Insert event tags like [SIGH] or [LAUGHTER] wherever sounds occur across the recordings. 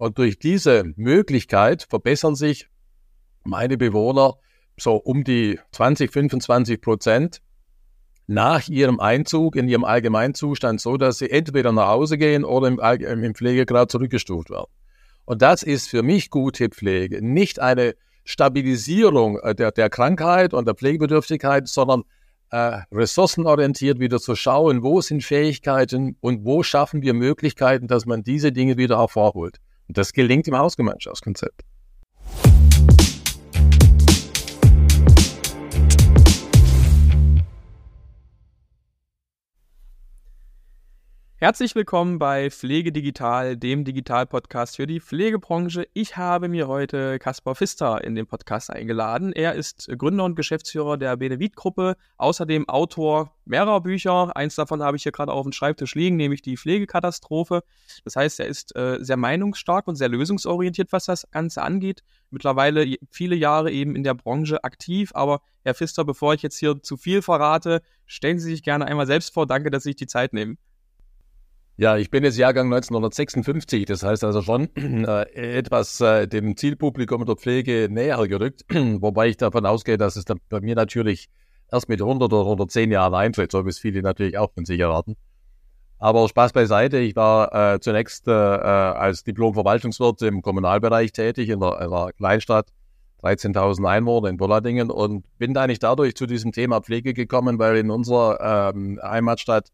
Und durch diese Möglichkeit verbessern sich meine Bewohner so um die 20, 25 Prozent nach ihrem Einzug in ihrem Allgemeinzustand so, dass sie entweder nach Hause gehen oder im, im Pflegegrad zurückgestuft werden. Und das ist für mich gute Pflege. Nicht eine Stabilisierung äh, der, der Krankheit und der Pflegebedürftigkeit, sondern äh, ressourcenorientiert wieder zu schauen, wo sind Fähigkeiten und wo schaffen wir Möglichkeiten, dass man diese Dinge wieder hervorholt. Das gelingt im Hausgemeinschaftskonzept. Herzlich willkommen bei Pflege Digital, dem Digital-Podcast für die Pflegebranche. Ich habe mir heute Kaspar Pfister in den Podcast eingeladen. Er ist Gründer und Geschäftsführer der Benevit-Gruppe, außerdem Autor mehrerer Bücher. Eins davon habe ich hier gerade auf dem Schreibtisch liegen, nämlich die Pflegekatastrophe. Das heißt, er ist äh, sehr meinungsstark und sehr lösungsorientiert, was das Ganze angeht. Mittlerweile viele Jahre eben in der Branche aktiv. Aber Herr Pfister, bevor ich jetzt hier zu viel verrate, stellen Sie sich gerne einmal selbst vor. Danke, dass Sie sich die Zeit nehmen. Ja, ich bin jetzt Jahrgang 1956, das heißt also schon [CLEARS THROAT] äh, etwas äh, dem Zielpublikum der Pflege näher gerückt, [CLEARS THROAT] wobei ich davon ausgehe, dass es dann bei mir natürlich erst mit 100 oder 110 Jahren eintritt, so wie es viele natürlich auch von sich erwarten. Aber Spaß beiseite, ich war äh, zunächst äh, äh als Diplom-Verwaltungswirt im Kommunalbereich tätig in der, in Kleinstadt, 13.000 Einwohner in Bolladingen und bin eigentlich dadurch zu diesem Thema Pflege gekommen, weil in unserer ähm, Heimatstadt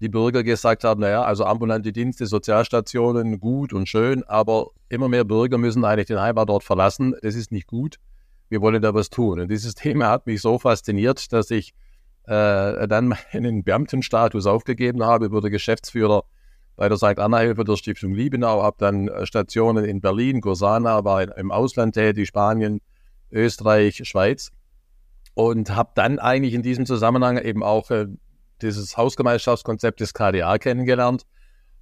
die Bürger gesagt haben, naja, also ambulante Dienste, Sozialstationen, gut und schön, aber immer mehr Bürger müssen eigentlich den Heimatort verlassen. Das ist nicht gut. Wir wollen da was tun. Und dieses [LAUGHS] Thema hat mich so fasziniert, dass ich äh, dann meinen Beamtenstatus aufgegeben habe, wurde Geschäftsführer bei der St. Anna-Hilfe der Stiftung Liebenau, habe dann äh, Stationen in Berlin, Gosana, war im Ausland tätig, Spanien, Österreich, Schweiz und habe dann eigentlich in diesem Zusammenhang eben auch äh, dieses Hausgemeinschaftskonzept des KDA kennengelernt.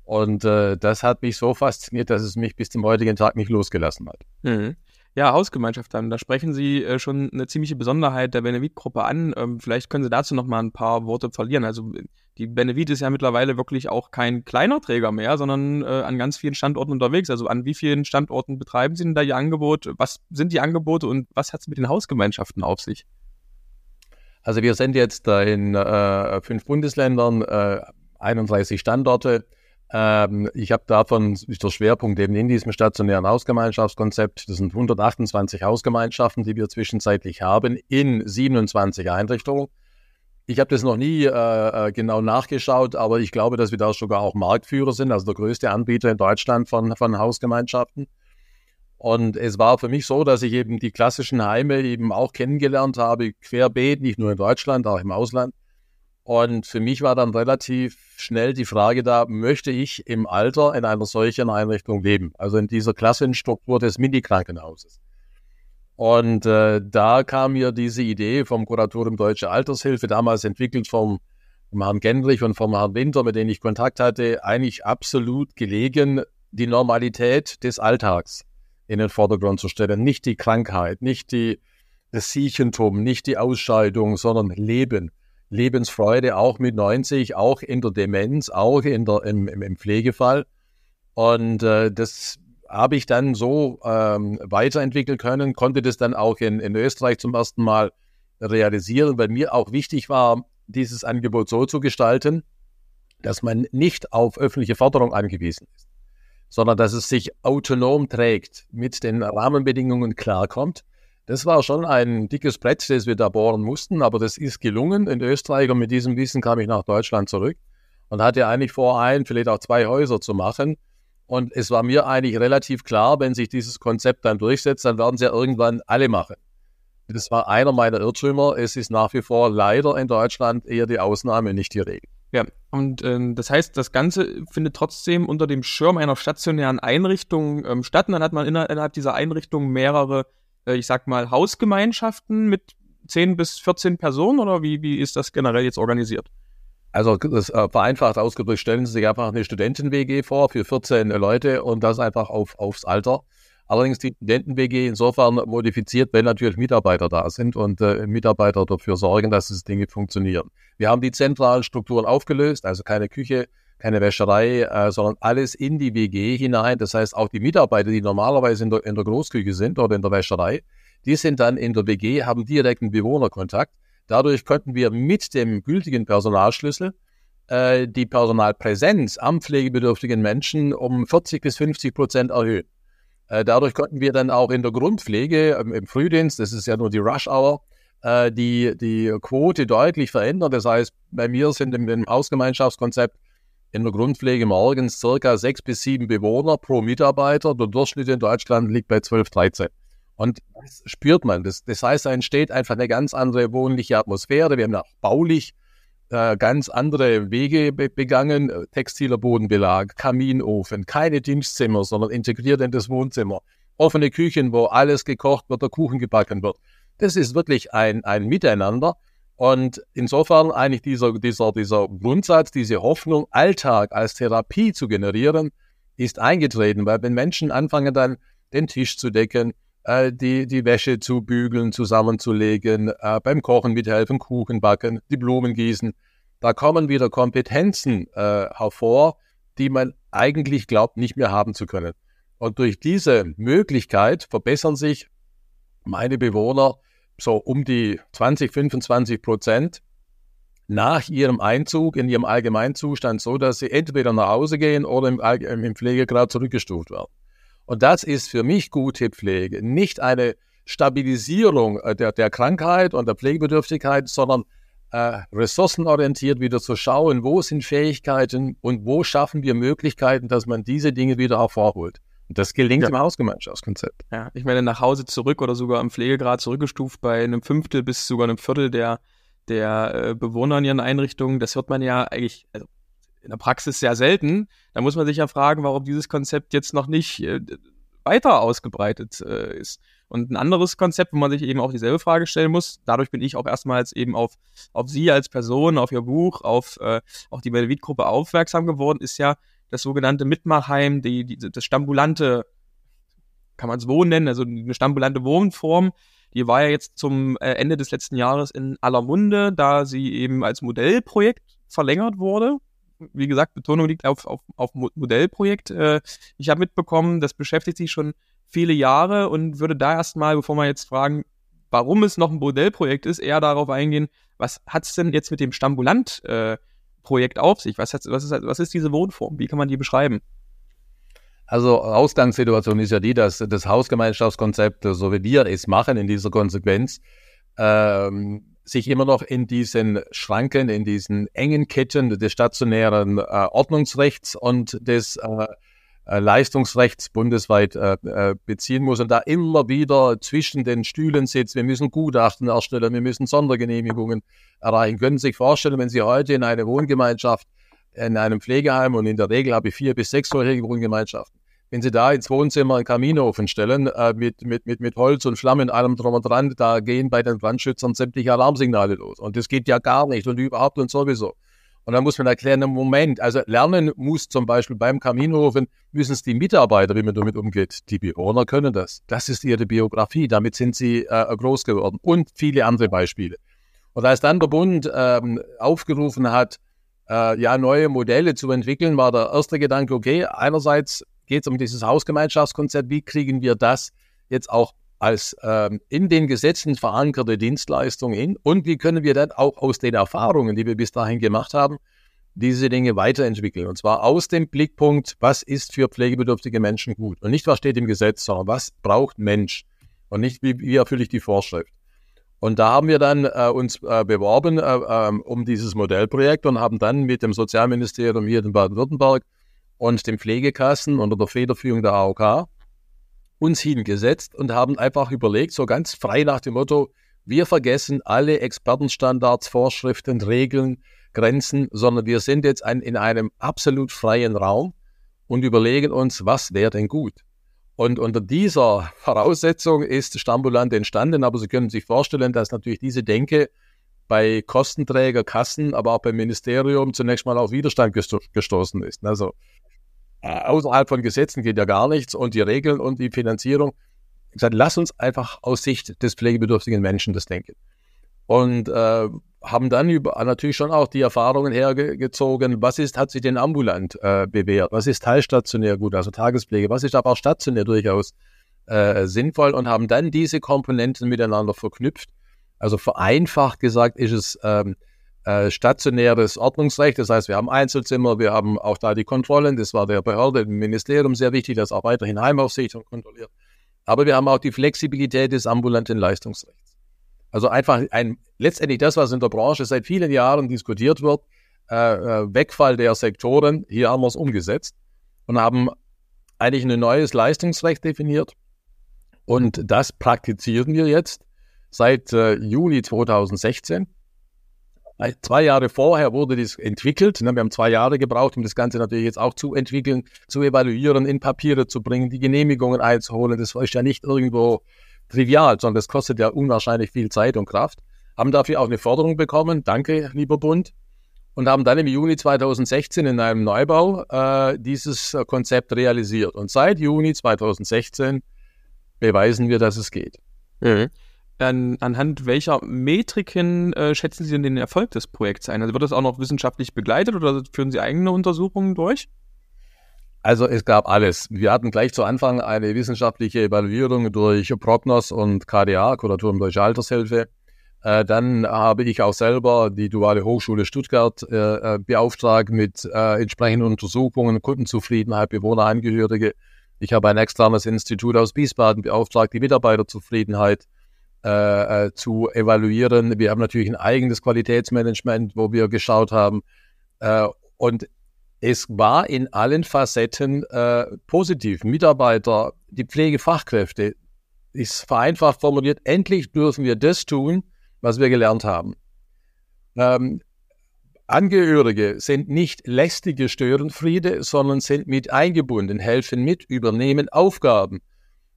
Und äh, das hat mich so fasziniert, dass es mich bis zum heutigen Tag nicht losgelassen hat. Mhm. Ja, Hausgemeinschaft dann. Da sprechen Sie äh, schon eine ziemliche Besonderheit der Benevit-Gruppe an. Ähm, vielleicht können Sie dazu noch mal ein paar Worte verlieren. Also die Benevit ist ja mittlerweile wirklich auch kein kleiner Träger mehr, sondern äh, an ganz vielen Standorten unterwegs. Also an wie vielen Standorten betreiben Sie denn da Ihr Angebot? Was sind die Angebote und was hat es mit den Hausgemeinschaften auf sich? Also wir sind jetzt in äh, fünf Bundesländern, äh, 31 Standorte. Ähm, ich habe davon ist der Schwerpunkt eben in diesem stationären Hausgemeinschaftskonzept. Das sind 128 Hausgemeinschaften, die wir zwischenzeitlich haben, in 27 Einrichtungen. Ich habe das noch nie äh, äh, genau nachgeschaut, aber ich glaube, dass wir da sogar auch Marktführer sind, also der größte Anbieter in Deutschland von, von Hausgemeinschaften. Und es war für mich so, dass ich eben die klassischen Heime eben auch kennengelernt habe, querbeet, nicht nur in Deutschland, auch im Ausland. Und für mich war dann relativ schnell die Frage da, möchte ich im Alter in einer solchen Einrichtung leben? Also in dieser klassischen Struktur des Mini-Krankenhauses. Und äh, da kam mir diese Idee vom Kuratorium Deutsche Altershilfe, damals entwickelt vom, vom Herrn Gendrich und vom Herrn Winter, mit denen ich Kontakt hatte, eigentlich absolut gelegen, die Normalität des Alltags in den Vordergrund zu stellen. Nicht die Krankheit, nicht die, das Siechentum, nicht die Ausscheidung, sondern Leben. Lebensfreude auch mit 90, auch in der Demenz, auch in der, im, im Pflegefall. Und äh, das habe ich dann so ähm, weiterentwickeln können, konnte das dann auch in, in Österreich zum ersten Mal realisieren, weil mir auch wichtig war, dieses Angebot so zu gestalten, dass man nicht auf öffentliche Förderung angewiesen ist sondern dass es sich autonom trägt, mit den Rahmenbedingungen klarkommt. Das war schon ein dickes Brett, das wir da bohren mussten, aber das ist gelungen in Österreich und mit diesem Wissen kam ich nach Deutschland zurück und hatte eigentlich vor, ein, vielleicht auch zwei Häuser zu machen. Und es war mir eigentlich relativ klar, wenn sich dieses Konzept dann durchsetzt, dann werden sie ja irgendwann alle machen. Das war einer meiner Irrtümer. Es ist nach wie vor leider in Deutschland eher die Ausnahme, nicht die Regel. Ja, und ähm, das heißt, das Ganze findet trotzdem unter dem Schirm einer stationären Einrichtung ähm, statt. Und dann hat man innerhalb dieser Einrichtung mehrere, äh, ich sag mal, Hausgemeinschaften mit 10 bis 14 Personen oder wie, wie ist das generell jetzt organisiert? Also das äh, vereinfacht ausgedrückt, stellen Sie sich einfach eine Studenten-WG vor für 14 Leute und das einfach auf, aufs Alter. Allerdings die Studenten-WG insofern modifiziert, wenn natürlich Mitarbeiter da sind und äh, Mitarbeiter dafür sorgen, dass es Dinge funktionieren. Wir haben die zentralen Strukturen aufgelöst, also keine Küche, keine Wäscherei, äh, sondern alles in die WG hinein. Das heißt, auch die Mitarbeiter, die normalerweise in der, in der Großküche sind oder in der Wäscherei, die sind dann in der WG, haben direkten Bewohnerkontakt. Dadurch könnten wir mit dem gültigen Personalschlüssel äh, die Personalpräsenz am pflegebedürftigen Menschen um 40 bis 50 Prozent erhöhen. Äh, dadurch konnten wir dann auch in der Grundpflege ähm, im Frühdienst, das ist ja nur die Rush Hour, äh, die, die Quote deutlich verändern. Das heißt, bei mir sind im, im Hausgemeinschaftskonzept in der Grundpflege morgens circa sechs bis sieben Bewohner pro Mitarbeiter. Der Durchschnitt in Deutschland liegt bei 12, 13. Und das spürt man. Das, das heißt, da entsteht einfach eine ganz andere wohnliche Atmosphäre. Wir haben auch baulich äh, ganz andere Wege be begangen. Textiler Bodenbelag, Kaminofen, keine Dienstzimmer, sondern integriert in das Wohnzimmer. Offene Küchen, wo alles gekocht wird, der Kuchen gebacken wird. Das ist wirklich ein, ein Miteinander. Und insofern eigentlich dieser, dieser, dieser Grundsatz, diese Hoffnung, Alltag als Therapie zu generieren, ist eingetreten, weil wenn Menschen anfangen dann den Tisch zu decken, äh, die, die Wäsche zu bügeln, zusammenzulegen, äh, beim Kochen mithelfen, Kuchen backen, die Blumen gießen, da kommen wieder Kompetenzen äh, hervor, die man eigentlich glaubt, nicht mehr haben zu können. Und durch diese Möglichkeit verbessern sich meine Bewohner so um die 20, 25 Prozent nach ihrem Einzug in ihrem Allgemeinzustand, so dass sie entweder nach Hause gehen oder im, im Pflegegrad zurückgestuft werden. Und das ist für mich gute Pflege. Nicht eine Stabilisierung äh, der, der Krankheit und der Pflegebedürftigkeit, sondern äh, ressourcenorientiert wieder zu schauen, wo sind Fähigkeiten und wo schaffen wir Möglichkeiten, dass man diese Dinge wieder hervorholt. Das gelingt ja. im Hausgemeinschaftskonzept. Ja, ich meine, nach Hause zurück oder sogar im Pflegegrad zurückgestuft bei einem Fünftel bis sogar einem Viertel der, der äh, Bewohner in ihren Einrichtungen. Das hört man ja eigentlich also in der Praxis sehr selten. Da muss man sich ja fragen, warum dieses Konzept jetzt noch nicht äh, weiter ausgebreitet äh, ist. Und ein anderes Konzept, wo man sich eben auch dieselbe Frage stellen muss, dadurch bin ich auch erstmals eben auf, auf Sie als Person, auf Ihr Buch, auf, äh, auf die Benevit-Gruppe aufmerksam geworden, ist ja, das sogenannte Mitmachheim, die, die, das stambulante, kann man es Wohnen nennen, also eine stambulante Wohnform, die war ja jetzt zum äh, Ende des letzten Jahres in aller Munde, da sie eben als Modellprojekt verlängert wurde. Wie gesagt, Betonung liegt auf, auf, auf Modellprojekt. Äh, ich habe mitbekommen, das beschäftigt sich schon viele Jahre und würde da erstmal, bevor wir jetzt fragen, warum es noch ein Modellprojekt ist, eher darauf eingehen, was hat es denn jetzt mit dem Stambulant äh, auf sich? Was, hat, was, ist, was ist diese Wohnform? Wie kann man die beschreiben? Also Ausgangssituation ist ja die, dass das Hausgemeinschaftskonzept, so wie wir es machen in dieser Konsequenz, ähm, sich immer noch in diesen Schranken, in diesen engen Ketten des stationären äh, Ordnungsrechts und des äh, äh, Leistungsrechts bundesweit äh, äh, beziehen muss und da immer wieder zwischen den Stühlen sitzt. Wir müssen Gutachten erstellen, wir müssen Sondergenehmigungen erreichen. Können Sie sich vorstellen, wenn Sie heute in eine Wohngemeinschaft, in einem Pflegeheim und in der Regel habe ich vier bis sechs solche Wohngemeinschaften, wenn Sie da ins Wohnzimmer einen Kaminofen stellen, äh, mit, mit, mit, mit Holz und Flammen, allem drum und dran, da gehen bei den Brandschützern sämtliche Alarmsignale los. Und das geht ja gar nicht und überhaupt und sowieso. Und dann muss man erklären, im Moment, also lernen muss zum Beispiel beim Kaminofen, müssen es die Mitarbeiter, wie man damit umgeht. Die Bewohner können das. Das ist ihre Biografie. Damit sind sie äh, groß geworden. Und viele andere Beispiele. Und als dann der Bund ähm, aufgerufen hat, äh, ja, neue Modelle zu entwickeln, war der erste Gedanke, okay, einerseits geht es um dieses Hausgemeinschaftskonzept, wie kriegen wir das jetzt auch als ähm, in den Gesetzen verankerte Dienstleistung hin und wie können wir dann auch aus den Erfahrungen, die wir bis dahin gemacht haben, diese Dinge weiterentwickeln. Und zwar aus dem Blickpunkt, was ist für pflegebedürftige Menschen gut? Und nicht, was steht im Gesetz, sondern was braucht Mensch? Und nicht, wie, wie erfülle ich die Vorschrift? Und da haben wir dann äh, uns äh, beworben äh, ähm, um dieses Modellprojekt und haben dann mit dem Sozialministerium hier in Baden-Württemberg und den Pflegekassen unter der Federführung der AOK uns hingesetzt und haben einfach überlegt, so ganz frei nach dem Motto, wir vergessen alle Expertenstandards, Vorschriften, Regeln, Grenzen, sondern wir sind jetzt ein, in einem absolut freien Raum und überlegen uns, was wäre denn gut. Und unter dieser Voraussetzung ist Stambulant entstanden, aber Sie können sich vorstellen, dass natürlich diese Denke bei Kostenträger, Kassen, aber auch beim Ministerium zunächst mal auf Widerstand gestoßen ist. Also außerhalb von Gesetzen geht ja gar nichts und die Regeln und die Finanzierung. Ich gesagt, lass uns einfach aus Sicht des pflegebedürftigen Menschen das denken. und äh, haben dann über, natürlich schon auch die Erfahrungen hergezogen, was ist, hat sich denn ambulant äh, bewährt, was ist teilstationär gut, also Tagespflege, was ist aber auch stationär durchaus äh, sinnvoll und haben dann diese Komponenten miteinander verknüpft. Also vereinfacht gesagt ist es ähm, äh, stationäres Ordnungsrecht, das heißt, wir haben Einzelzimmer, wir haben auch da die Kontrollen, das war der Behörde, dem Ministerium sehr wichtig, das auch weiterhin Heimaufsicht und kontrolliert. Aber wir haben auch die Flexibilität des ambulanten Leistungsrechts. Also einfach ein, letztendlich das, was in der Branche seit vielen Jahren diskutiert wird, äh, äh, Wegfall der Sektoren, hier haben wir es umgesetzt und haben eigentlich ein neues Leistungsrecht definiert. Und das praktizieren wir jetzt seit äh, Juli 2016. Zwei Jahre vorher wurde das entwickelt. Ne? Wir haben zwei Jahre gebraucht, um das Ganze natürlich jetzt auch zu entwickeln, zu evaluieren, in Papiere zu bringen, die Genehmigungen einzuholen. Das ist ja nicht irgendwo trivial, sondern das kostet ja unwahrscheinlich viel Zeit und Kraft. Haben dafür auch eine Förderung bekommen, danke, lieber Bund, und haben dann im Juni 2016 in einem Neubau äh, dieses äh, Konzept realisiert. Und seit Juni 2016 beweisen wir, dass es geht. Mhm. An, anhand welcher Metriken äh, schätzen Sie denn den Erfolg des Projekts ein? Also wird das auch noch wissenschaftlich begleitet oder führen Sie eigene Untersuchungen durch? Also es gab alles. Wir hatten gleich zu Anfang eine wissenschaftliche Evaluierung durch Prognos und KDA, Kuratorium Deutsche Altershilfe. Äh, dann habe ich auch selber die Duale Hochschule Stuttgart äh, äh, beauftragt mit äh, entsprechenden Untersuchungen, Kundenzufriedenheit, Bewohnerangehörige. Ich habe ein externes Institut aus Wiesbaden beauftragt, die Mitarbeiterzufriedenheit äh, äh, zu evaluieren. Wir haben natürlich ein eigenes Qualitätsmanagement, wo wir geschaut haben. und es war in allen Facetten äh, positiv. Mitarbeiter, die Pflegefachkräfte, ist vereinfacht formuliert, endlich dürfen wir das tun, was wir gelernt haben. Ähm, Angehörige sind nicht lästige Störenfriede, sondern sind mit eingebunden, helfen mit, übernehmen Aufgaben,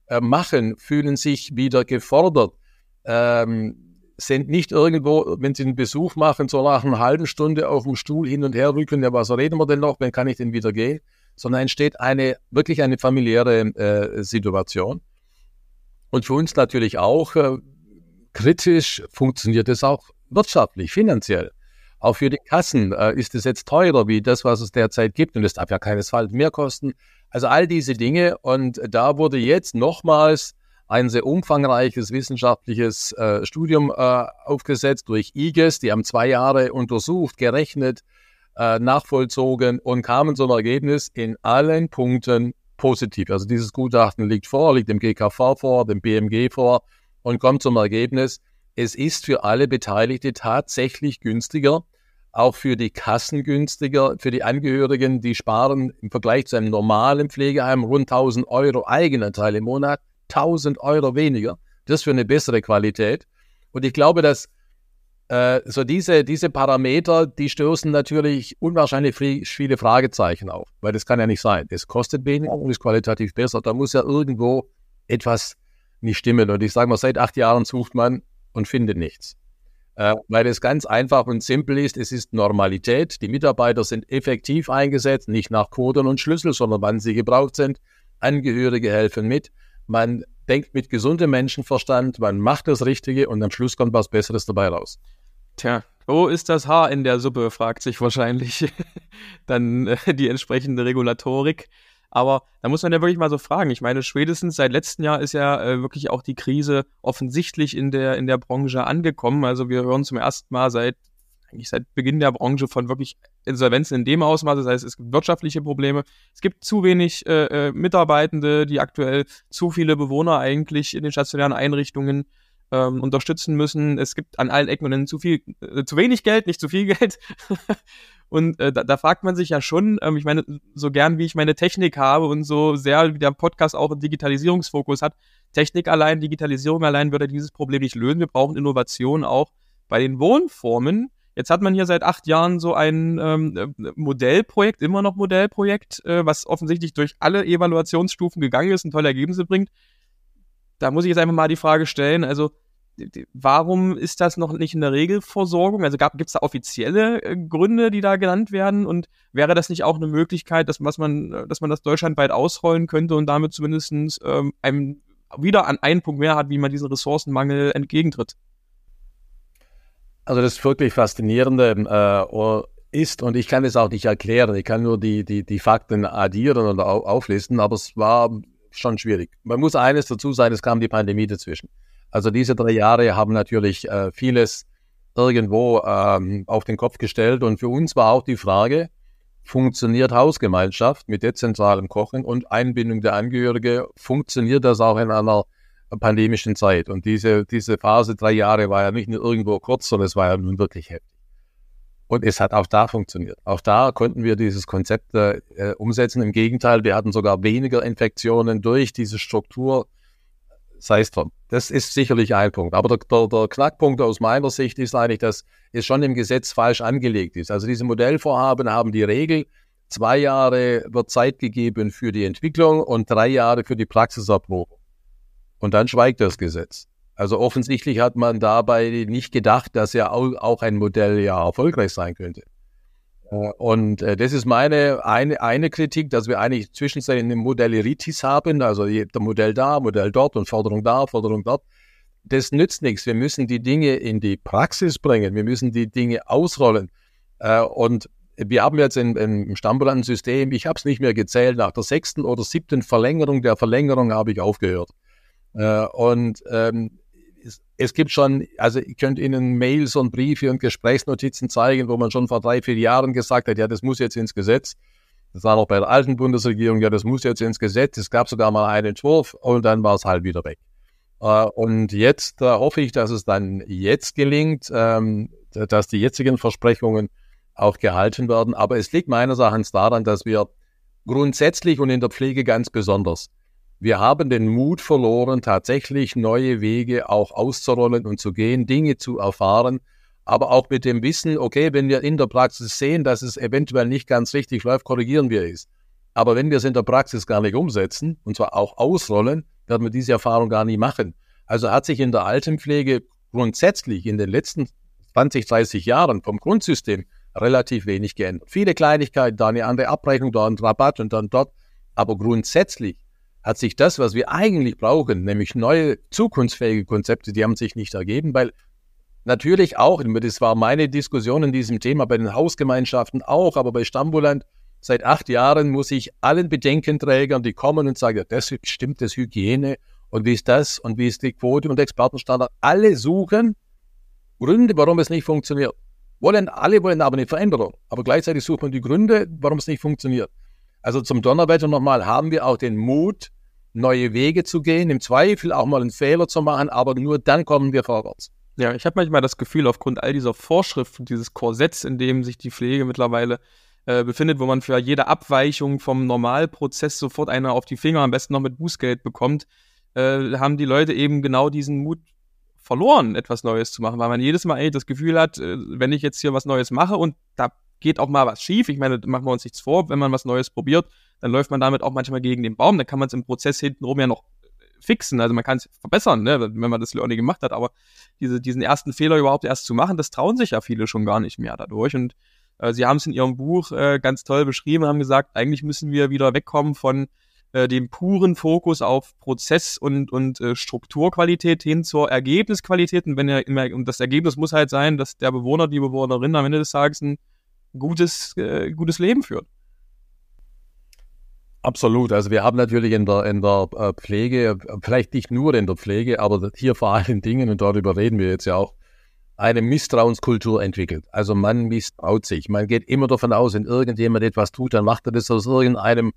äh, machen, fühlen sich wieder gefordert. Ähm, sind nicht irgendwo, wenn sie einen Besuch machen, so nach einer halben Stunde auf dem Stuhl hin und her rücken, ja, was reden wir denn noch, wenn kann ich denn wieder gehen? Sondern entsteht eine, wirklich eine familiäre äh, Situation. Und für uns natürlich auch äh, kritisch funktioniert es auch wirtschaftlich, finanziell. Auch für die Kassen äh, ist es jetzt teurer wie das, was es derzeit gibt. Und es darf ja keinesfalls mehr kosten. Also all diese Dinge. Und da wurde jetzt nochmals ein sehr umfangreiches wissenschaftliches äh, Studium äh, aufgesetzt durch IGES. Die haben zwei Jahre untersucht, gerechnet, äh, nachvollzogen und kamen zum Ergebnis in allen Punkten positiv. Also dieses Gutachten liegt vor, liegt dem GKV vor, dem BMG vor und kommt zum Ergebnis, es ist für alle Beteiligte tatsächlich günstiger, auch für die Kassen günstiger, für die Angehörigen, die sparen im Vergleich zu einem normalen Pflegeheim rund 1000 Euro Eigenanteil im Monat 1000 Euro weniger. Das für eine bessere Qualität. Und ich glaube, dass äh, so diese, diese Parameter, die stoßen natürlich unwahrscheinlich viele Fragezeichen auf, weil das kann ja nicht sein. Es kostet weniger und ist qualitativ besser. Da muss ja irgendwo etwas nicht stimmen. Und ich sage mal, seit acht Jahren sucht man und findet nichts. Äh, weil es ganz einfach und simpel ist, es ist Normalität. Die Mitarbeiter sind effektiv eingesetzt, nicht nach Quoten und Schlüssel, sondern wann sie gebraucht sind. Angehörige helfen mit man denkt mit gesundem Menschenverstand, man macht das Richtige und am Schluss kommt was Besseres dabei raus. Tja, wo ist das Haar in der Suppe, fragt sich wahrscheinlich [LAUGHS] dann äh, die entsprechende Regulatorik. Aber da muss man ja wirklich mal so fragen. Ich meine, spätestens seit letztem Jahr ist ja äh, wirklich auch die Krise offensichtlich in der, in der Branche angekommen. Also wir hören zum ersten Mal seit eigentlich seit Beginn der Branche von wirklich Insolvenzen in dem Ausmaß. Das heißt, es gibt wirtschaftliche Probleme. Es gibt zu wenig äh, äh, Mitarbeitende, die aktuell zu viele Bewohner eigentlich in den stationären Einrichtungen ähm, unterstützen müssen. Es gibt an allen Ecken und Enden zu viel, äh, zu wenig Geld, nicht zu viel Geld. [LAUGHS] und äh, da, da fragt man sich ja schon, ähm, ich meine, so gern wie ich meine Technik habe und so sehr wie der Podcast auch einen Digitalisierungsfokus hat, Technik allein, Digitalisierung allein würde dieses Problem nicht lösen. Wir brauchen Innovation auch bei den Wohnformen, Jetzt hat man hier seit acht Jahren so ein ähm, Modellprojekt, immer noch Modellprojekt, äh, was offensichtlich durch alle Evaluationsstufen gegangen ist und tolle Ergebnisse bringt. Da muss ich jetzt einfach mal die Frage stellen, also warum ist das noch nicht in der Regelversorgung? Also gibt es da offizielle äh, Gründe, die da genannt werden? Und wäre das nicht auch eine Möglichkeit, dass, was man, dass man das deutschlandweit ausrollen könnte und damit zumindest ähm, einem wieder an einen Punkt mehr hat, wie man diesen Ressourcenmangel entgegentritt? Also das wirklich Faszinierende äh, ist, und ich kann es auch nicht erklären, ich kann nur die, die, die Fakten addieren oder auflisten, aber es war schon schwierig. Man muss eines dazu sagen, es kam die Pandemie dazwischen. Also diese drei Jahre haben natürlich äh, vieles irgendwo ähm, auf den Kopf gestellt und für uns war auch die Frage, funktioniert Hausgemeinschaft mit dezentralem Kochen und Einbindung der Angehörige, funktioniert das auch in einer pandemischen Zeit? Und diese, diese Phase, drei Jahre, war ja nicht nur irgendwo kurz, sondern es war ja nun wirklich heftig. Und es hat auch da funktioniert. Auch da konnten wir dieses Konzept äh, umsetzen. Im Gegenteil, wir hatten sogar weniger Infektionen durch diese Struktur. Sei es drum. Das ist sicherlich ein Punkt. Aber der, der, der, Knackpunkt aus meiner Sicht ist eigentlich, dass es schon im Gesetz falsch angelegt ist. Also diese Modellvorhaben haben die Regel, zwei Jahre wird Zeit gegeben für die Entwicklung und drei Jahre für die Praxiserprobung. Und dann schweigt das Gesetz. Also offensichtlich hat man dabei nicht gedacht, dass ja auch ein Modell ja erfolgreich sein könnte. Äh, und äh, das ist meine eine, eine Kritik, dass wir eigentlich zwischenzeitlich eine Modelleritis haben, also der Modell da, Modell dort und Forderung da, Forderung dort. Das nützt nichts. Wir müssen die Dinge in die Praxis bringen. Wir müssen die Dinge ausrollen. Äh, und wir haben jetzt in, im Stammblandensystem, ich habe es nicht mehr gezählt, nach der sechsten oder siebten Verlängerung der Verlängerung habe ich aufgehört. Und ähm, es, es gibt schon, also ich könnte Ihnen Mails und Briefe und Gesprächsnotizen zeigen, wo man schon vor drei, vier Jahren gesagt hat, ja, das muss jetzt ins Gesetz. Das war noch bei der alten Bundesregierung, ja, das muss jetzt ins Gesetz. Es gab sogar mal einen Entwurf und dann war es halt wieder weg. Äh, und jetzt äh, hoffe ich, dass es dann jetzt gelingt, ähm, dass die jetzigen Versprechungen auch gehalten werden. Aber es liegt meines Erachtens daran, dass wir grundsätzlich und in der Pflege ganz besonders wir haben den Mut verloren, tatsächlich neue Wege auch auszurollen und zu gehen, Dinge zu erfahren, aber auch mit dem Wissen, okay, wenn wir in der Praxis sehen, dass es eventuell nicht ganz richtig läuft, korrigieren wir es. Aber wenn wir es in der Praxis gar nicht umsetzen, und zwar auch ausrollen, werden wir diese Erfahrung gar nicht machen. Also hat sich in der Altenpflege grundsätzlich in den letzten 20, 30 Jahren vom Grundsystem relativ wenig geändert. Viele Kleinigkeiten, da eine andere Abrechnung, da ein Rabatt und dann dort. Aber grundsätzlich hat sich das, was wir eigentlich brauchen, nämlich neue zukunftsfähige Konzepte, die haben sich nicht ergeben, weil natürlich auch, das war meine Diskussion in diesem Thema bei den Hausgemeinschaften auch, aber bei Stambuland seit acht Jahren muss ich allen Bedenkenträgern, die kommen und sagen, ja, das stimmt das Hygiene und wie ist das und wie ist die Quote und Expertenstandard, alle suchen Gründe, warum es nicht funktioniert. Wollen, alle wollen aber eine Veränderung, aber gleichzeitig sucht man die Gründe, warum es nicht funktioniert. Also zum Donnerwetter nochmal haben wir auch den Mut, neue Wege zu gehen, im Zweifel auch mal einen Fehler zu machen, aber nur dann kommen wir vorwärts. Ja, ich habe manchmal das Gefühl, aufgrund all dieser Vorschriften, dieses Korsetts, in dem sich die Pflege mittlerweile äh, befindet, wo man für jede Abweichung vom Normalprozess sofort einer auf die Finger, am besten noch mit Bußgeld bekommt, äh, haben die Leute eben genau diesen Mut verloren, etwas Neues zu machen, weil man jedes Mal eigentlich das Gefühl hat, äh, wenn ich jetzt hier was Neues mache und da geht auch mal was schief, ich meine, machen wir uns nichts vor, wenn man was Neues probiert, dann läuft man damit auch manchmal gegen den Baum. Dann kann man es im Prozess hintenrum ja noch fixen. Also man kann es verbessern, ne, wenn man das Learning gemacht hat. Aber diese, diesen ersten Fehler überhaupt erst zu machen, das trauen sich ja viele schon gar nicht mehr dadurch. Und äh, sie haben es in ihrem Buch äh, ganz toll beschrieben, haben gesagt, eigentlich müssen wir wieder wegkommen von äh, dem puren Fokus auf Prozess- und, und äh, Strukturqualität hin zur Ergebnisqualität. Und wenn er und das Ergebnis muss halt sein, dass der Bewohner, die Bewohnerin am Ende des Tages ein gutes, äh, gutes Leben führt. Absolut. Also wir haben natürlich in der, in der äh, Pflege, vielleicht nicht nur in der Pflege, aber hier vor allen Dingen, und darüber reden wir jetzt ja auch, eine Misstrauenskultur entwickelt. Also man misstraut sich. Man geht immer davon aus, wenn irgendjemand etwas tut, dann macht er das aus irgendeinem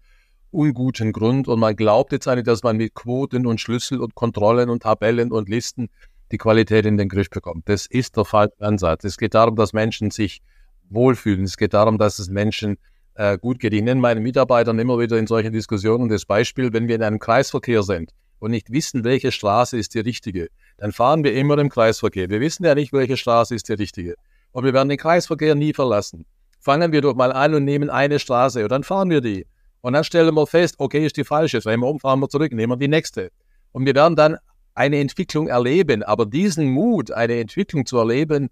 unguten Grund und man glaubt jetzt eigentlich, dass man mit Quoten und Schlüssel und Kontrollen und Tabellen und Listen die Qualität in den Griff bekommt. Das ist der falsche Ansatz. Es geht darum, dass Menschen sich wohlfühlen. Es geht darum, dass es Menschen äh, gut geht. Ich nenne meinen Mitarbeitern immer wieder in solchen Diskussionen das Beispiel, wenn wir in einem Kreisverkehr sind und nicht wissen, welche Straße ist die richtige, dann fahren wir immer im Kreisverkehr. Wir wissen ja nicht, welche Straße ist die richtige. Und wir werden den Kreisverkehr nie verlassen. Fangen wir doch mal an und nehmen eine Straße und dann fahren wir die. Und dann stellen wir fest, okay, ist die falsche. Wenn wir um, fahren wir zurück, nehmen wir die nächste. Und wir werden dann eine Entwicklung erleben. Aber diesen Mut, eine Entwicklung zu erleben,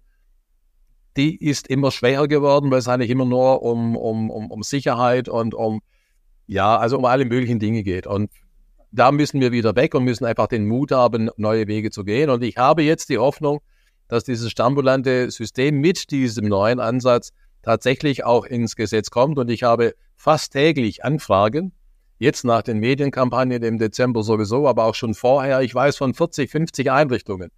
die ist immer schwächer geworden, weil es eigentlich immer nur um, um, um, um Sicherheit und um, ja, also um alle möglichen Dinge geht. Und da müssen wir wieder weg und müssen einfach den Mut haben, neue Wege zu gehen. Und ich habe jetzt die Hoffnung, dass dieses stambulante System mit diesem neuen Ansatz tatsächlich auch ins Gesetz kommt. Und ich habe fast täglich Anfragen, jetzt nach den Medienkampagnen im Dezember sowieso, aber auch schon vorher. Ich weiß von 40, 50 Einrichtungen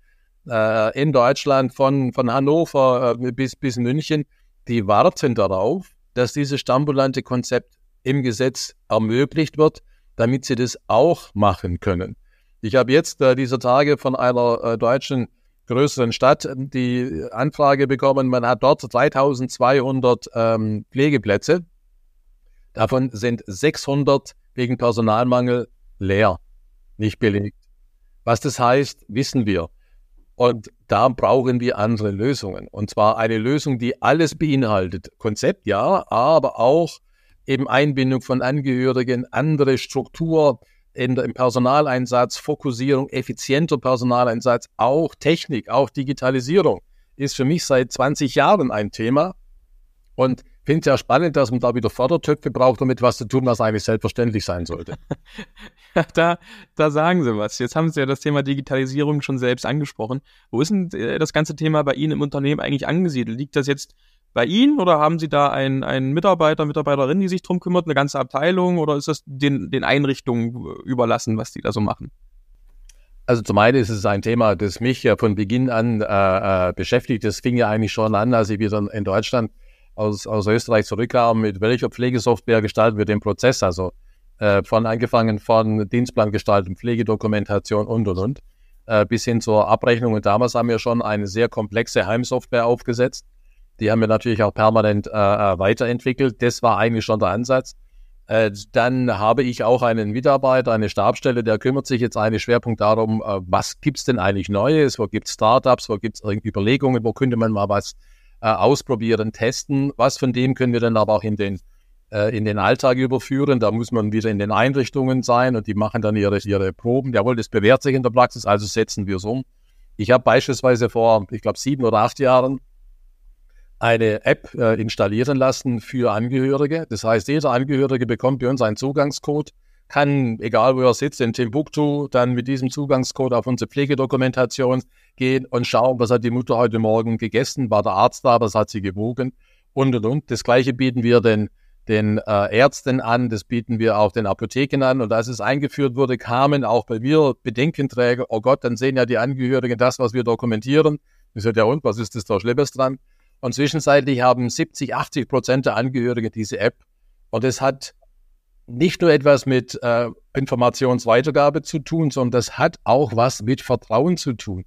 äh, in Deutschland, von, von Hannover äh, bis, bis München, die warten darauf, dass dieses stambulante Konzept im Gesetz ermöglicht wird, damit sie das auch machen können. Ich habe jetzt äh, dieser Tage von einer äh, deutschen größeren Stadt die Anfrage bekommen, man hat dort 3200 ähm, Pflegeplätze. Davon sind 600 wegen Personalmangel leer, nicht belegt. Was das heißt, wissen wir. Und da brauchen wir andere Lösungen. Und zwar eine Lösung, die alles beinhaltet. Konzept ja, aber auch eben Einbindung von Angehörigen, andere Struktur in, im Personaleinsatz, Fokussierung, effizienter Personaleinsatz, auch Technik, auch Digitalisierung ist für mich seit 20 Jahren ein Thema. Und finde es ja spannend, dass man da wieder Fördertöpfe braucht, um etwas zu tun, was eigentlich selbstverständlich sein sollte. [LAUGHS] da, da sagen Sie was. Jetzt haben Sie ja das Thema Digitalisierung schon selbst angesprochen. Wo ist denn äh, das ganze Thema bei Ihnen im Unternehmen eigentlich angesiedelt? Liegt das jetzt bei Ihnen oder haben Sie da einen, einen Mitarbeiter, Mitarbeiterin, die sich drum kümmert, eine ganze Abteilung oder ist das den, den Einrichtungen überlassen, was die da so machen? Also zum einen ist es ein Thema, das mich ja von Beginn an äh, äh, beschäftigt. Das fing ja eigentlich schon an, als ich wieder in Deutschland aus, aus Österreich zurückkam, mit welcher Pflegesoftware gestalten wir den Prozess. Also äh, von angefangen von Dienstplangestaltung, Pflegedokumentation und und und äh, bis hin zur Abrechnung. Und damals haben wir schon eine sehr komplexe Heimsoftware aufgesetzt die haben wir natürlich auch permanent äh, äh, weiterentwickelt. Das war eigentlich schon der Ansatz. Äh, dann habe ich auch einen Mitarbeiter, eine Stabstelle, der kümmert sich jetzt eigentlich Schwerpunkt darum, äh, was gibt's denn eigentlich Neues, wo gibt's Startups, wo gibt's Überlegungen, wo könnte man mal was ausprobieren, testen, was von dem können wir dann aber auch in den äh, in den Alltag überführen. Da muss man wieder in den Einrichtungen sein und die machen dann ihre, ihre Proben. Jawohl, das bewährt sich in der Praxis, also setzen wir es um. Ich habe beispielsweise vor, ich glaube, sieben oder acht Jahren eine App äh, installieren lassen für Angehörige. Das heißt, jeder Angehörige bekommt bei uns einen Zugangscode, kann, egal wo er sitzt, in Timbuktu, dann mit diesem Zugangscode auf unsere Pflegedokumentation gehen und schauen, was hat die Mutter heute Morgen gegessen, war der Arzt da, was hat sie gewogen und und und. Das gleiche bieten wir den, den äh, Ärzten an, das bieten wir auch den Apotheken an. Und als es eingeführt wurde, kamen auch bei mir Bedenkenträger, oh Gott, dann sehen ja die Angehörigen das, was wir dokumentieren. Ich sage, ja und, was ist das da Schlimmes dran? Und zwischenzeitlich haben 70, 80 Prozent der Angehörigen diese App. Und es hat nicht nur etwas mit äh, Informationsweitergabe zu tun, sondern das hat auch was mit Vertrauen zu tun.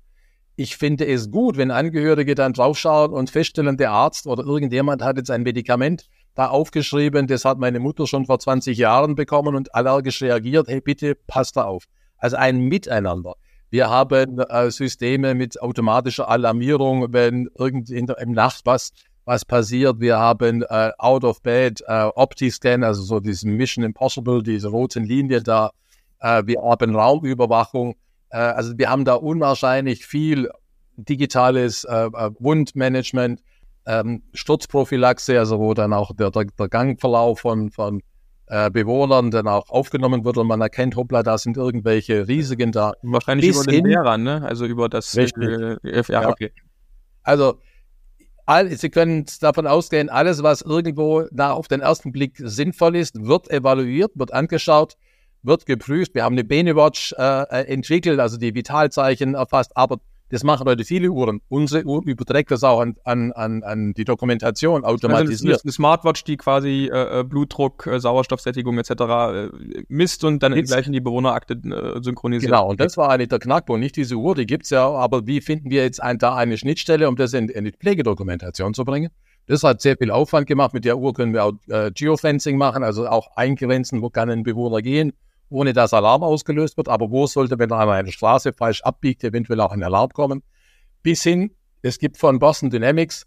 Ich finde es gut, wenn Angehörige dann draufschauen und feststellen, der Arzt oder irgendjemand hat jetzt ein Medikament da aufgeschrieben, das hat meine Mutter schon vor 20 Jahren bekommen und allergisch reagiert. Hey, bitte passt da auf. Also ein Miteinander. Wir haben äh, Systeme mit automatischer Alarmierung, wenn irgendwie in der, im Nacht was, was passiert. Wir haben äh, Out of Bed, äh, Opti-Scan, also so diesen Mission Impossible, diese roten Linie da. Äh, wir haben Raumüberwachung. Äh, also wir haben da unwahrscheinlich viel digitales äh, äh Wundmanagement, ähm, Sturzprophylaxe, also wo dann auch der, der, der Gangverlauf von, von äh, Bewohnern dann auch aufgenommen wird und man erkennt, hoppla, da sind irgendwelche Risiken da. Wahrscheinlich Bis über den Lehrern, ne? Also über das äh, äh, ja, okay. Also all, Sie können davon ausgehen, alles, was irgendwo da auf den ersten Blick sinnvoll ist, wird evaluiert, wird angeschaut, wird geprüft. Wir haben eine Benewatch äh, entwickelt, also die Vitalzeichen erfasst, aber das machen heute viele Uhren. Unsere Uhr überträgt das auch an, an, an die Dokumentation automatisiert. Also eine Smartwatch, die quasi äh, äh, Blutdruck, äh, Sauerstoffsättigung etc. Äh, misst und dann gleich in die Bewohnerakte äh, synchronisiert. Genau, und das war eigentlich der Knackpunkt. Nicht diese Uhr, die gibt's ja, aber wie finden wir jetzt ein, da eine Schnittstelle, um das in, in die Pflegedokumentation zu bringen? Das hat sehr viel Aufwand gemacht. Mit der Uhr können wir auch äh, Geofencing machen, also auch eingrenzen, wo kann ein Bewohner gehen ohne dass Alarm ausgelöst wird. Aber wo sollte, wenn an einer Straße falsch abbiegt, eventuell auch ein Alarm kommen? Bis hin, es gibt von Boston Dynamics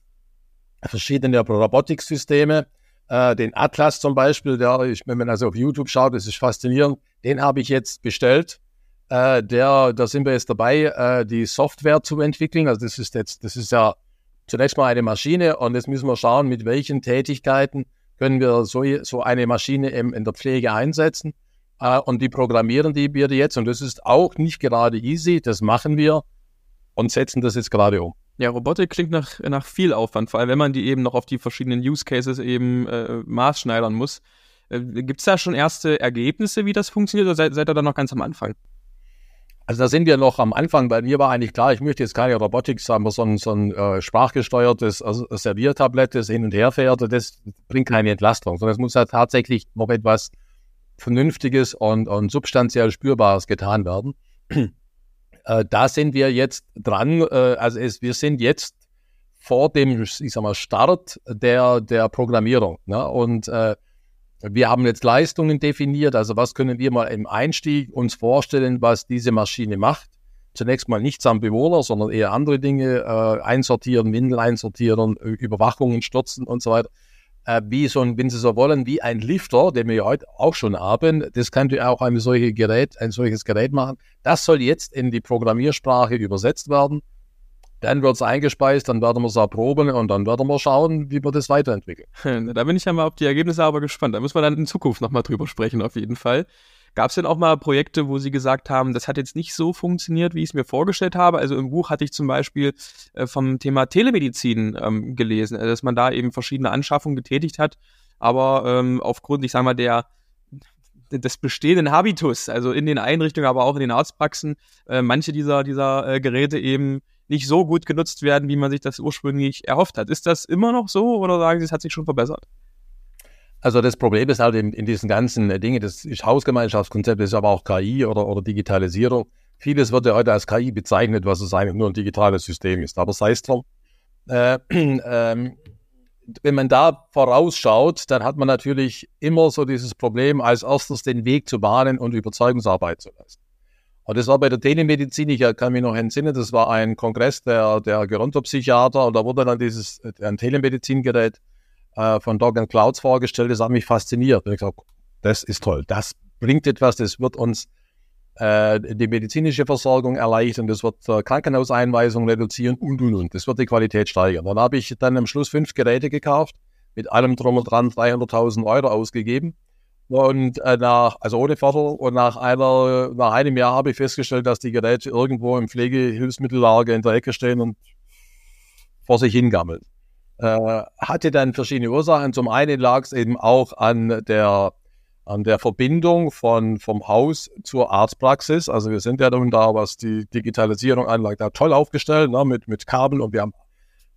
verschiedene Robotiksysteme, äh, den Atlas zum Beispiel, der, ich, wenn man also auf YouTube schaut, das ist faszinierend, den habe ich jetzt bestellt. Äh, der, da sind wir jetzt dabei, äh, die Software zu entwickeln. Also das ist jetzt, das ist ja zunächst mal eine Maschine und jetzt müssen wir schauen, mit welchen Tätigkeiten können wir so, so eine Maschine eben in der Pflege einsetzen. Äh, und die programmieren die wir jetzt. Und das ist auch nicht gerade easy. Das machen wir und setzen das jetzt gerade um. Ja, Robotik klingt nach, nach viel Aufwand, vor allem wenn man die eben noch auf die verschiedenen Use Cases eben äh, maßschneidern muss. Äh, Gibt es da schon erste Ergebnisse, wie das funktioniert, oder seid, seid ihr da noch ganz am Anfang? Also da sind wir noch am Anfang. Bei mir war eigentlich klar, ich möchte jetzt keine Robotik, sondern so ein, so ein äh, sprachgesteuertes also Serviertablett, das hin und her fährt. Das bringt keine Entlastung, sondern es muss halt tatsächlich noch etwas Vernünftiges und, und substanziell Spürbares getan werden. [CLEARS THROAT] äh, da sind wir jetzt dran. Äh, also es, wir sind jetzt vor dem, ich sag mal, Start der, der Programmierung. Ne? Und äh, wir haben jetzt Leistungen definiert, also was können wir mal im Einstieg uns vorstellen, was diese Maschine macht. Zunächst mal nichts am Bewohner, sondern eher andere Dinge, äh, einsortieren, Windel einsortieren, Überwachungen stürzen und so weiter. Äh, wie so ein, wenn Sie so wollen, wie ein Lifter, den wir heute auch schon haben. Das könnte auch eine solche Gerät, ein solches Gerät machen. Das soll jetzt in die Programmiersprache übersetzt werden. Dann wird es eingespeist, dann werden wir es erproben und dann werden wir schauen, wie wir das weiterentwickeln. [LAUGHS] Da bin ich ja mal auf die Ergebnisse aber gespannt. Da müssen wir dann in Zukunft nochmal drüber sprechen, auf jeden Fall. Gab es denn auch mal Projekte, wo Sie gesagt haben, das hat jetzt nicht so funktioniert, wie ich es mir vorgestellt habe? Also im Buch hatte ich zum Beispiel äh, vom Thema Telemedizin ähm, gelesen, also dass man da eben verschiedene Anschaffungen getätigt hat, aber ähm, aufgrund, ich sage mal, der des bestehenden Habitus, also in den Einrichtungen, aber auch in den Arztpraxen, äh, manche dieser, dieser äh, Geräte eben nicht so gut genutzt werden, wie man sich das ursprünglich erhofft hat. Ist das immer noch so oder sagen Sie, es hat sich schon verbessert? Also das Problem ist halt in, in diesen ganzen äh, Dingen, das ist Hausgemeinschaftskonzept, das ist aber auch KI oder, oder Digitalisierung. Vieles wird ja heute als KI bezeichnet, was es eigentlich nur ein digitales System ist. Aber sei es drum. Äh, [CLEARS THROAT] äh, wenn man da vorausschaut, dann hat man natürlich immer so dieses Problem, als erstes den Weg zu bahnen und Überzeugungsarbeit zu leisten. Und das war bei der Telemedizin, ich kann mich noch entsinnen, das war ein Kongress der, der Gerontopsychiater und da wurde dann dieses ein Telemedizingerät äh, von Dog and Clouds vorgestellt, das hat mich fasziniert. Und ich gesagt, das ist toll, das bringt etwas, das wird uns äh, die medizinische Versorgung erleichtern, das wird äh, Krankenhauseinweisungen reduzieren und, und, und. Das wird die Qualität steigern. Dann habe ich dann am Schluss fünf Geräte gekauft, mit allem drum und dran 300.000 Euro ausgegeben und äh, nach, also ohne Förder, und nach einer, nach einem Jahr habe ich festgestellt, dass die Geräte irgendwo im Pflegehilfsmittellager in der Ecke stehen und vor sich hingammeln. Äh, hatte dann verschiedene Ursachen. Zum einen lag es eben auch an der, an der Verbindung von, vom Haus zur Arztpraxis. Also wir sind ja nun da, was die Digitalisierung anlangt, da toll aufgestellt, ne, mit, mit Kabel und wir haben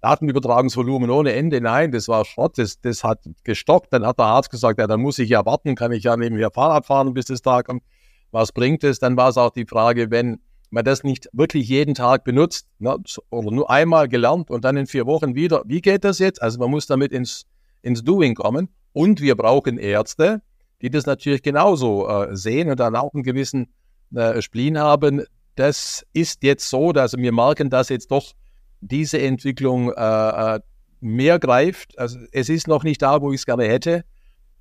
Datenübertragungsvolumen ohne Ende. Nein, das war Schrott, das, das hat gestockt. Dann hat der Arzt gesagt, ja, dann muss ich ja warten, kann ich ja nebenher Fahrrad fahren, bis das Tag kommt. Was bringt es? Dann war es auch die Frage, wenn man das nicht wirklich jeden Tag benutzt ne, oder nur einmal gelernt und dann in vier Wochen wieder, wie geht das jetzt? Also man muss damit ins, ins Doing kommen. Und wir brauchen Ärzte, die das natürlich genauso äh, sehen und dann auch einen gewissen äh, Spleen haben. Das ist jetzt so, dass wir merken, dass jetzt doch diese Entwicklung äh, äh, mehr greift. Also es ist noch nicht da, wo ich es gerne hätte,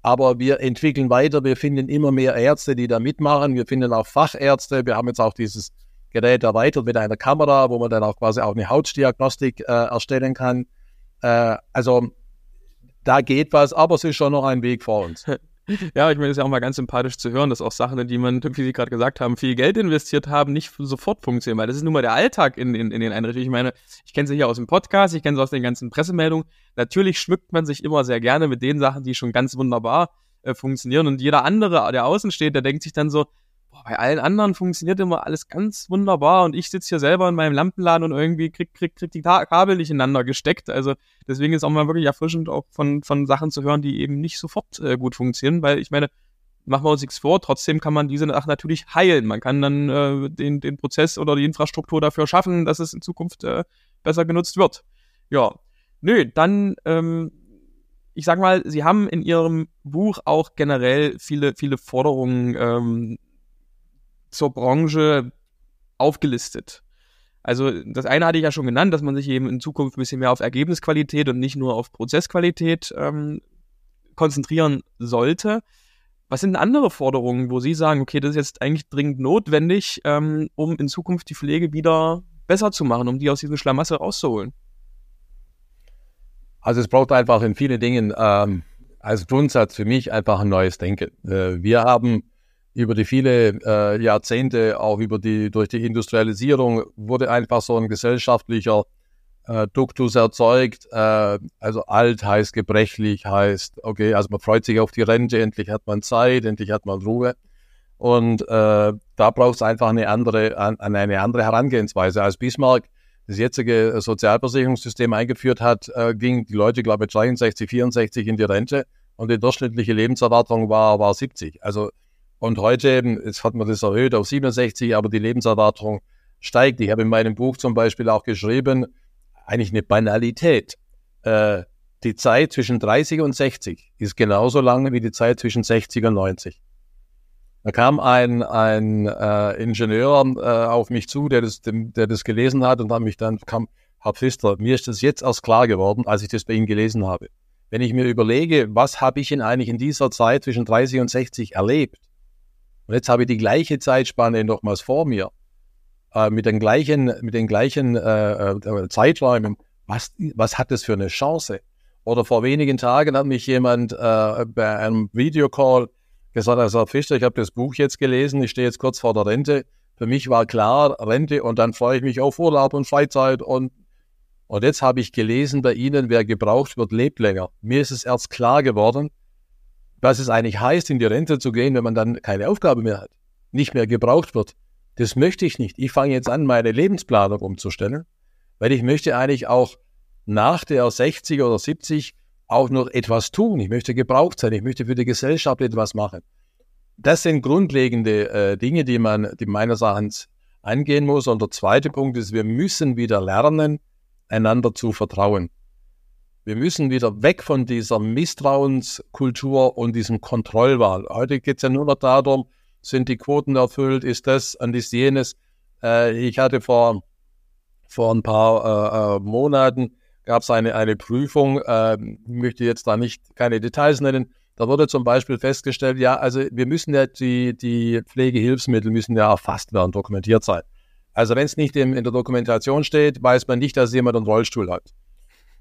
aber wir entwickeln weiter. Wir finden immer mehr Ärzte, die da mitmachen. Wir finden auch Fachärzte. Wir haben jetzt auch dieses Gerät erweitert mit einer Kamera, wo man dann auch quasi auch eine Hautdiagnostik äh, erstellen kann. Äh, also da geht was, aber es ist schon noch ein Weg vor uns. [LAUGHS] Ja, ich meine, es ist ja auch mal ganz sympathisch zu hören, dass auch Sachen, in die man, wie Sie gerade gesagt haben, viel Geld investiert haben, nicht sofort funktionieren, weil das ist nun mal der Alltag in, in, in den Einrichtungen. Ich meine, ich kenne sie hier aus dem Podcast, ich kenne sie aus den ganzen Pressemeldungen. Natürlich schmückt man sich immer sehr gerne mit den Sachen, die schon ganz wunderbar äh, funktionieren und jeder andere, der außen steht, der denkt sich dann so, bei allen anderen funktioniert immer alles ganz wunderbar und ich sitze hier selber in meinem Lampenladen und irgendwie krieg, krieg, krieg die Kabel nicht ineinander gesteckt. Also deswegen ist auch mal wirklich erfrischend, auch von, von Sachen zu hören, die eben nicht sofort äh, gut funktionieren, weil ich meine, machen wir uns nichts vor, trotzdem kann man diese Sachen natürlich heilen. Man kann dann äh, den, den Prozess oder die Infrastruktur dafür schaffen, dass es in Zukunft äh, besser genutzt wird. Ja, nö, dann ähm, ich sag mal, Sie haben in Ihrem Buch auch generell viele, viele Forderungen ähm, zur Branche aufgelistet. Also das eine hatte ich ja schon genannt, dass man sich eben in Zukunft ein bisschen mehr auf Ergebnisqualität und nicht nur auf Prozessqualität ähm, konzentrieren sollte. Was sind andere Forderungen, wo Sie sagen, okay, das ist jetzt eigentlich dringend notwendig, ähm, um in Zukunft die Pflege wieder besser zu machen, um die aus diesem Schlamassel rauszuholen? Also es braucht einfach in vielen Dingen ähm, als Grundsatz für mich einfach ein neues Denken. Äh, wir haben über die viele äh, Jahrzehnte, auch über die, durch die Industrialisierung, wurde einfach so ein gesellschaftlicher äh, Duktus erzeugt. Äh, also alt heißt gebrechlich, heißt, okay, also man freut sich auf die Rente, endlich hat man Zeit, endlich hat man Ruhe. Und äh, da braucht es einfach eine andere, an, eine andere Herangehensweise. Als Bismarck das jetzige Sozialversicherungssystem eingeführt hat, äh, gingen die Leute, glaube ich, 63, 64 in die Rente und die durchschnittliche Lebenserwartung war, war 70. Also und heute, jetzt hat man das erhöht auf 67, aber die Lebenserwartung steigt. Ich habe in meinem Buch zum Beispiel auch geschrieben, eigentlich eine Banalität. Äh, die Zeit zwischen 30 und 60 ist genauso lang wie die Zeit zwischen 60 und 90. Da kam ein, ein äh, Ingenieur äh, auf mich zu, der das, dem, der das gelesen hat und dann mich dann kam, Herr Pfister, mir ist das jetzt erst klar geworden, als ich das bei Ihnen gelesen habe. Wenn ich mir überlege, was habe ich denn eigentlich in dieser Zeit zwischen 30 und 60 erlebt? Und jetzt habe ich die gleiche Zeitspanne nochmals vor mir äh, mit den gleichen, mit den gleichen äh, äh, Zeiträumen, was, was hat das für eine Chance? Oder vor wenigen Tagen hat mich jemand äh, bei einem Videocall gesagt, also Fischer, ich habe das Buch jetzt gelesen, ich stehe jetzt kurz vor der Rente. Für mich war klar, Rente und dann freue ich mich auf Urlaub und Freizeit und und jetzt habe ich gelesen bei Ihnen, wer gebraucht wird, lebt länger. Mir ist es erst klar geworden, was es eigentlich heißt, in die Rente zu gehen, wenn man dann keine Aufgabe mehr hat, nicht mehr gebraucht wird. Das möchte ich nicht. Ich fange jetzt an, meine Lebensplanung umzustellen, weil ich möchte eigentlich auch nach der 60 oder 70 auch noch etwas tun. Ich möchte gebraucht sein. Ich möchte für die Gesellschaft etwas machen. Das sind grundlegende äh, Dinge, die man, die meines Erachtens angehen muss. Und der zweite Punkt ist, wir müssen wieder lernen, einander zu vertrauen. Wir müssen wieder weg von dieser Misstrauenskultur und diesem Kontrollwahl. Heute geht es ja nur noch darum, sind die Quoten erfüllt, ist das und ist jenes. Äh, ich hatte vor, vor ein paar äh, äh Monaten, gab es eine, eine Prüfung, äh, möchte jetzt da nicht keine Details nennen, da wurde zum Beispiel festgestellt, ja, also wir müssen ja die, die Pflegehilfsmittel müssen ja erfasst werden, dokumentiert sein. Also wenn es nicht in, in der Dokumentation steht, weiß man nicht, dass jemand einen Rollstuhl hat.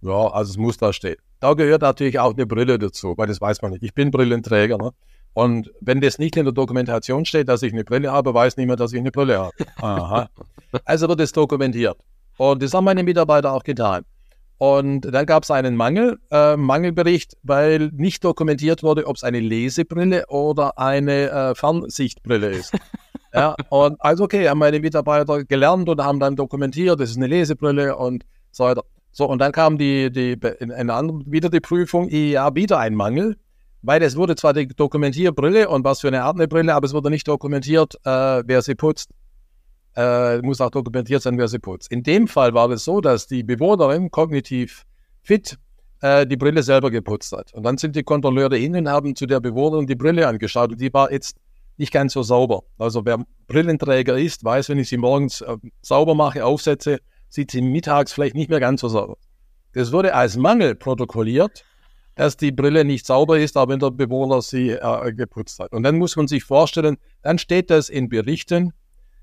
Ja, also es muss da stehen. Da gehört natürlich auch eine Brille dazu, weil das weiß man nicht. Ich bin Brillenträger. Ne? Und wenn das nicht in der Dokumentation steht, dass ich eine Brille habe, weiß niemand, dass ich eine Brille habe. [LAUGHS] Aha. Also wird es dokumentiert. Und das haben meine Mitarbeiter auch getan. Und dann gab es einen Mangel, äh, Mangelbericht, weil nicht dokumentiert wurde, ob es eine Lesebrille oder eine äh, Fernsichtbrille ist. [LAUGHS] ja, und also okay, haben meine Mitarbeiter gelernt und haben dann dokumentiert, das ist eine Lesebrille und so weiter. So, und dann kam die, die, in, in andere, wieder die Prüfung, ja, wieder ein Mangel weil es wurde zwar die Dokumentierbrille und was für eine Art eine Brille, aber es wurde nicht dokumentiert, äh, wer sie putzt. Äh, muss auch dokumentiert sein, wer sie putzt. In dem Fall war es so, dass die Bewohnerin kognitiv fit äh, die Brille selber geputzt hat. Und dann sind die Kontrolleure hin und haben zu der Bewohnerin die Brille angeschaut und die war jetzt nicht ganz so sauber. Also wer Brillenträger ist, weiß, wenn ich sie morgens äh, sauber mache, aufsetze, sieht sie mittags vielleicht nicht mehr ganz so sauber. Das wurde als Mangel protokolliert dass die Brille nicht sauber ist, aber wenn der Bewohner sie äh, geputzt hat. Und dann muss man sich vorstellen, dann steht das in Berichten,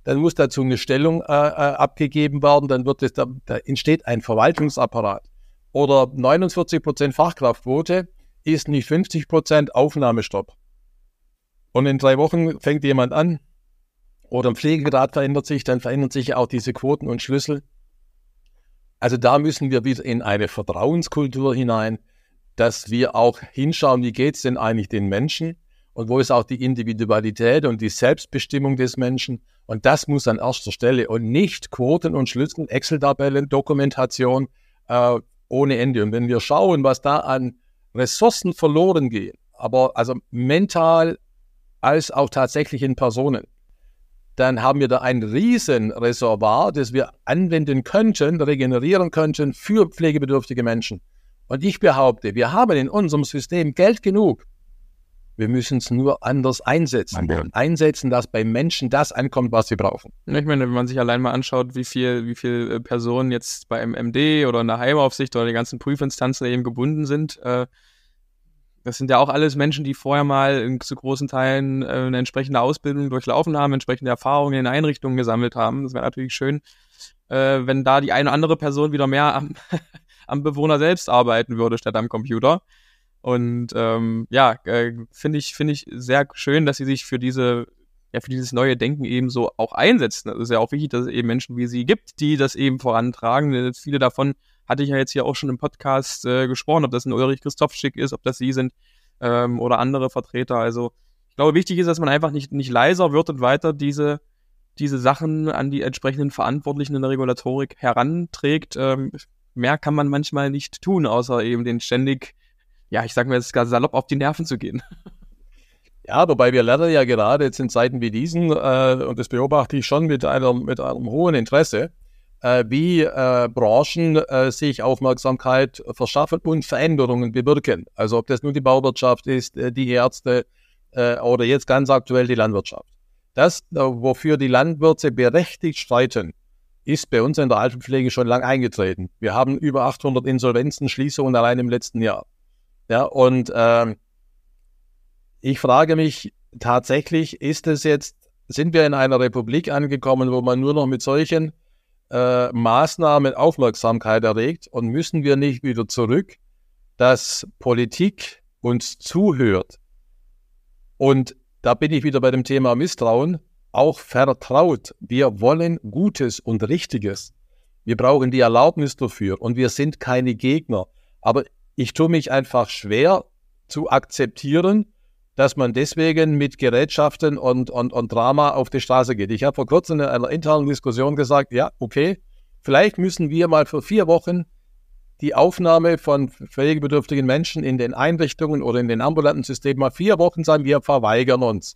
dann muss dazu eine Stellung äh, äh abgegeben werden, dann wird es, da, da entsteht ein Verwaltungsapparat. Oder 49 Prozent Fachkraftquote ist nicht 50 Prozent Aufnahmestopp. Und in drei Wochen fängt jemand an, oder ein Pflegegrad verändert sich, dann verändern sich auch diese Quoten und Schlüssel. Also da müssen wir wieder in eine Vertrauenskultur hinein dass wir auch hinschauen, wie geht es denn eigentlich den Menschen und wo ist auch die Individualität und die Selbstbestimmung des Menschen. Und das muss an erster Stelle und nicht Quoten und Schlüssel, Excel-Tabellen, Dokumentation äh, ohne Ende. Und wenn wir schauen, was da an Ressourcen verloren gehen, aber also mental als auch tatsächlich in Personen, dann haben wir da ein Riesenreservoir, das wir anwenden könnten, regenerieren könnten für pflegebedürftige Menschen. Und ich behaupte, wir haben in unserem System Geld genug. Wir müssen es nur anders einsetzen. Einsetzen, dass bei Menschen das ankommt, was sie brauchen. Ich meine, wenn man sich allein mal anschaut, wie viel, wie viel äh, Personen jetzt bei MD oder in der Heimaufsicht oder die ganzen Prüfinstanzen eben gebunden sind, äh, das sind ja auch alles Menschen, die vorher mal in, zu großen Teilen äh, eine entsprechende Ausbildung durchlaufen haben, entsprechende Erfahrungen in Einrichtungen gesammelt haben. Das wäre natürlich schön, äh, wenn da die eine oder andere Person wieder mehr am, [LAUGHS] am Bewohner selbst arbeiten würde statt am Computer. Und ähm, ja, äh, finde ich, finde ich sehr schön, dass sie sich für diese, ja, für dieses neue Denken eben so auch einsetzen. Es ist ja auch wichtig, dass es eben Menschen wie sie gibt, die das eben vorantragen. Viele davon hatte ich ja jetzt hier auch schon im Podcast äh, gesprochen, ob das ein Ulrich Christophschick ist, ob das Sie sind ähm, oder andere Vertreter. Also ich glaube, wichtig ist, dass man einfach nicht, nicht leiser wird und weiter diese, diese Sachen an die entsprechenden Verantwortlichen in der Regulatorik heranträgt. Ähm, mehr kann man manchmal nicht tun, außer eben den ständig, ja, ich sag mal jetzt gar salopp auf die Nerven zu gehen. Ja, wobei wir lernen ja gerade jetzt in Zeiten wie diesen, äh, und das beobachte ich schon mit, einer, mit einem hohen Interesse, wie äh, Branchen äh, sich Aufmerksamkeit verschaffen und Veränderungen bewirken. Also ob das nun die Bauwirtschaft ist, äh, die Ärzte äh, oder jetzt ganz aktuell die Landwirtschaft. Das, äh, wofür die Landwirte berechtigt streiten, ist bei uns in der Altenpflege schon lang eingetreten. Wir haben über 800 Insolvenzen, Schließungen allein im letzten Jahr. Ja, und äh, ich frage mich tatsächlich, ist es jetzt, sind wir in einer Republik angekommen, wo man nur noch mit solchen äh, Maßnahmen Aufmerksamkeit erregt und müssen wir nicht wieder zurück, dass Politik uns zuhört und da bin ich wieder bei dem Thema Misstrauen, auch vertraut. Wir wollen Gutes und Richtiges. Wir brauchen die Erlaubnis dafür und wir sind keine Gegner. Aber ich tue mich einfach schwer zu akzeptieren, dass man deswegen mit Gerätschaften und, und, und Drama auf die Straße geht. Ich habe vor kurzem in einer internen Diskussion gesagt, ja, okay, vielleicht müssen wir mal für vier Wochen die Aufnahme von pflegebedürftigen Menschen in den Einrichtungen oder in den ambulanten Systemen mal vier Wochen sein, wir verweigern uns.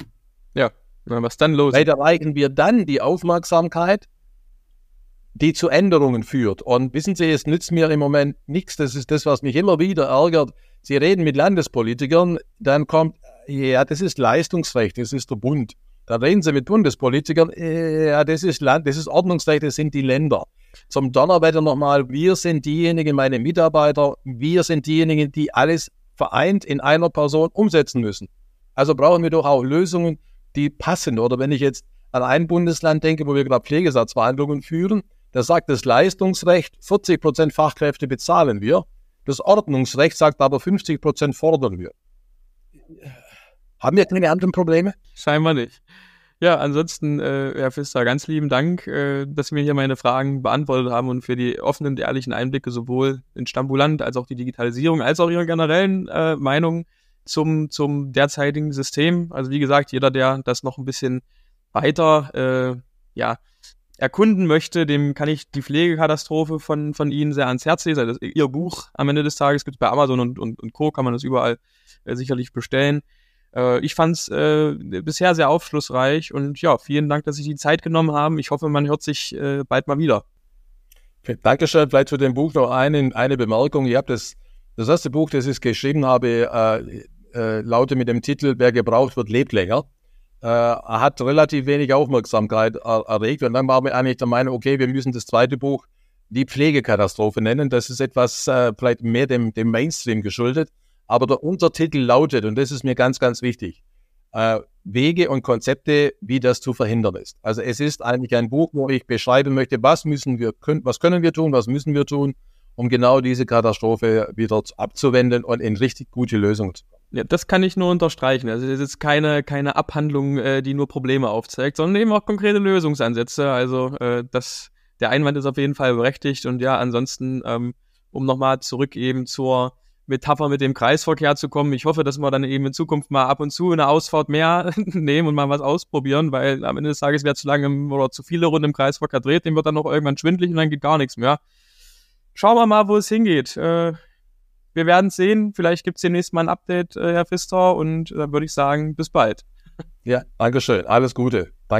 Ja, was dann los? Weil erreichen wir dann die Aufmerksamkeit, die zu Änderungen führt. Und wissen Sie, es nützt mir im Moment nichts. Das ist das, was mich immer wieder ärgert. Sie reden mit Landespolitikern, dann kommt, ja, das ist Leistungsrecht, das ist der Bund. Dann reden sie mit Bundespolitikern, ja, das ist Land, das ist Ordnungsrecht, das sind die Länder. Zum Donnerwetter nochmal, wir sind diejenigen, meine Mitarbeiter, wir sind diejenigen, die alles vereint in einer Person umsetzen müssen. Also brauchen wir doch auch Lösungen, die passen. Oder wenn ich jetzt an ein Bundesland denke, wo wir gerade Pflegesatzverhandlungen führen, da sagt das Leistungsrecht, 40 Prozent Fachkräfte bezahlen wir. Das Ordnungsrecht sagt aber 50 Prozent fordern wir. Haben wir keine anderen Probleme? Scheinbar nicht. Ja, ansonsten, äh, Herr Pfister, ganz lieben Dank, äh, dass Sie mir hier meine Fragen beantwortet haben und für die offenen und ehrlichen Einblicke sowohl in Stambulant als auch die Digitalisierung, als auch Ihre generellen äh, Meinungen zum, zum derzeitigen System. Also wie gesagt, jeder, der das noch ein bisschen weiter äh, ja, erkunden möchte, dem kann ich die Pflegekatastrophe von, von Ihnen sehr ans Herz legen. Also Ihr Buch am Ende des Tages gibt es bei Amazon und, und, und Co. kann man das überall äh, sicherlich bestellen. Äh, ich fand es äh, bisher sehr aufschlussreich und ja, vielen Dank, dass Sie die Zeit genommen haben. Ich hoffe, man hört sich äh, bald mal wieder. Dankeschön. Vielleicht zu dem Buch noch eine, eine Bemerkung. Ich habe das, das erste Buch, das ich geschrieben habe, äh, äh, lautet mit dem Titel Wer gebraucht wird, lebt länger. Äh, hat relativ wenig Aufmerksamkeit er, erregt und dann war mir eigentlich der Meinung, okay, wir müssen das zweite Buch die Pflegekatastrophe nennen. Das ist etwas äh, vielleicht mehr dem, dem Mainstream geschuldet. Aber der Untertitel lautet, und das ist mir ganz, ganz wichtig, äh, Wege und Konzepte, wie das zu verhindern ist. Also es ist eigentlich ein Buch, wo ich beschreiben möchte, was müssen wir, können, was können wir tun, was müssen wir tun, um genau diese Katastrophe wieder abzuwenden und in richtig gute Lösungen zu kommen. Ja, das kann ich nur unterstreichen. Also es ist keine, keine Abhandlung, äh, die nur Probleme aufzeigt, sondern eben auch konkrete Lösungsansätze. Also äh, das, der Einwand ist auf jeden Fall berechtigt und ja, ansonsten, ähm, um nochmal zurück eben zur Metapher mit dem Kreisverkehr zu kommen. Ich hoffe, dass wir dann eben in Zukunft mal ab und zu eine Ausfahrt mehr [LAUGHS] nehmen und mal was ausprobieren, weil am Ende des Tages, wer zu lange oder zu viele Runden im Kreisverkehr dreht, dem wird dann noch irgendwann schwindlig und dann geht gar nichts mehr. Schauen wir mal, wo es hingeht. Äh, wir werden sehen. Vielleicht gibt es demnächst mal ein Update, äh, Herr Pfister, und dann würde ich sagen, bis bald. Ja, Dankeschön. Alles Gute. Danke.